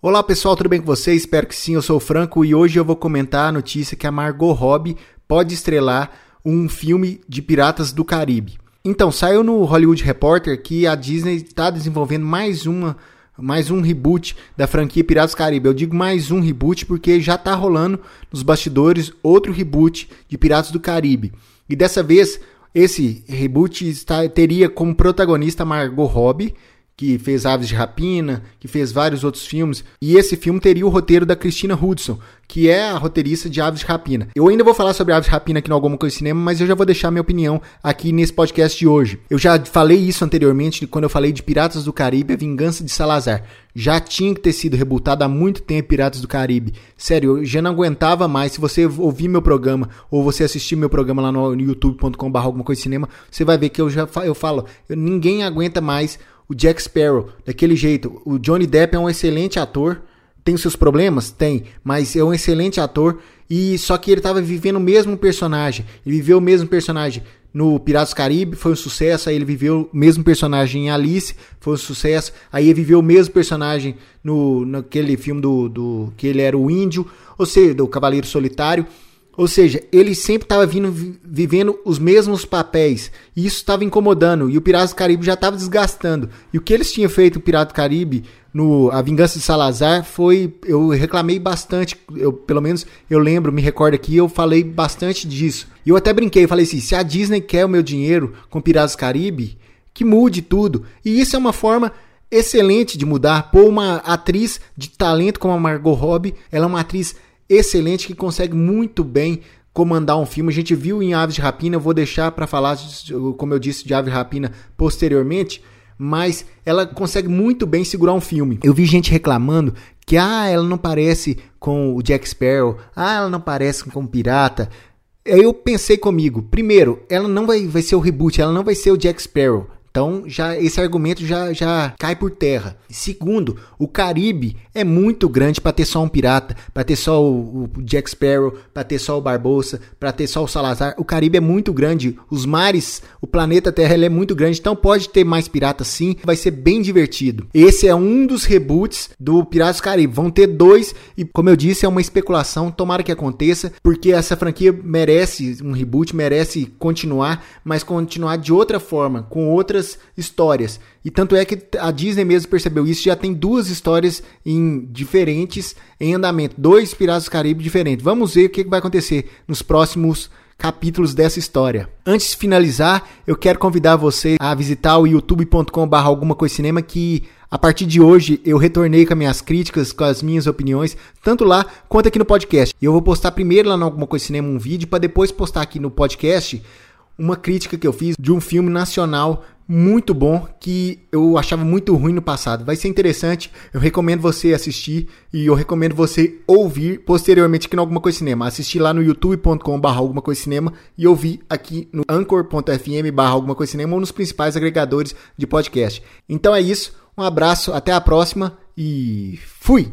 Olá pessoal, tudo bem com vocês? Espero que sim, eu sou o Franco e hoje eu vou comentar a notícia que a Margot Robbie pode estrelar um filme de Piratas do Caribe. Então, saiu no Hollywood Reporter que a Disney está desenvolvendo mais uma mais um reboot da franquia Piratas do Caribe. Eu digo mais um reboot porque já está rolando nos bastidores outro reboot de Piratas do Caribe. E dessa vez esse reboot está, teria como protagonista Margot Robbie, que fez Aves de Rapina, que fez vários outros filmes, e esse filme teria o roteiro da Christina Hudson, que é a roteirista de Aves de Rapina. Eu ainda vou falar sobre Aves de Rapina aqui no Alguma Coisa Cinema, mas eu já vou deixar minha opinião aqui nesse podcast de hoje. Eu já falei isso anteriormente quando eu falei de Piratas do Caribe, a Vingança de Salazar. Já tinha que ter sido rebutado há muito tempo Piratas do Caribe. Sério, eu já não aguentava mais. Se você ouvir meu programa ou você assistir meu programa lá no youtube.com.br alguma coisa cinema, você vai ver que eu já eu falo, ninguém aguenta mais o Jack Sparrow daquele jeito. O Johnny Depp é um excelente ator. Tem seus problemas? Tem, mas é um excelente ator. E só que ele estava vivendo o mesmo personagem. Ele viveu o mesmo personagem no Piratas Caribe, foi um sucesso. Aí ele viveu o mesmo personagem em Alice, foi um sucesso. Aí ele viveu o mesmo personagem no naquele filme do, do que ele era o índio, ou seja, do Cavaleiro Solitário. Ou seja, ele sempre estava vivendo os mesmos papéis. E isso estava incomodando. E o Piratas do Caribe já estava desgastando. E o que eles tinham feito no Pirata do Caribe, no A Vingança de Salazar, foi. Eu reclamei bastante. Eu, pelo menos eu lembro, me recordo aqui, eu falei bastante disso. E eu até brinquei, falei assim: se a Disney quer o meu dinheiro com Piratas do Caribe, que mude tudo. E isso é uma forma excelente de mudar. Pôr uma atriz de talento como a Margot Robbie, ela é uma atriz excelente que consegue muito bem comandar um filme. A gente viu em Aves de Rapina, eu vou deixar para falar, como eu disse, de Aves de Rapina posteriormente, mas ela consegue muito bem segurar um filme. Eu vi gente reclamando que ah, ela não parece com o Jack Sparrow, ah, ela não parece com o pirata. Eu pensei comigo, primeiro, ela não vai, vai ser o reboot, ela não vai ser o Jack Sparrow. Então, já esse argumento já, já cai por terra. Segundo, o Caribe é muito grande para ter só um pirata, para ter só o, o, Jack Sparrow, para ter só o Barbosa, para ter só o Salazar. O Caribe é muito grande, os mares, o planeta Terra ele é muito grande, então pode ter mais piratas sim, vai ser bem divertido. Esse é um dos reboots do Piratas do Caribe. Vão ter dois e, como eu disse, é uma especulação, tomara que aconteça, porque essa franquia merece um reboot, merece continuar, mas continuar de outra forma, com outras outras histórias. E tanto é que a Disney mesmo percebeu isso, já tem duas histórias em diferentes em andamento, dois Piratas do Caribe diferentes. Vamos ver o que vai acontecer nos próximos capítulos dessa história. Antes de finalizar, eu quero convidar você a visitar o youtube.com.br alguma coisa cinema que a partir de hoje eu retornei com as minhas críticas, com as minhas opiniões, tanto lá quanto aqui no podcast. E eu vou postar primeiro lá no Alguma Coisa Cinema um vídeo para depois postar aqui no podcast uma crítica que eu fiz de um filme nacional muito bom que eu achava muito ruim no passado. Vai ser interessante, eu recomendo você assistir e eu recomendo você ouvir posteriormente aqui no Alguma Coisa Cinema. Assistir lá no youtube.com barra Alguma Coisa Cinema e ouvir aqui no anchor.fm barra Alguma Coisa Cinema ou nos principais agregadores de podcast. Então é isso, um abraço, até a próxima e fui!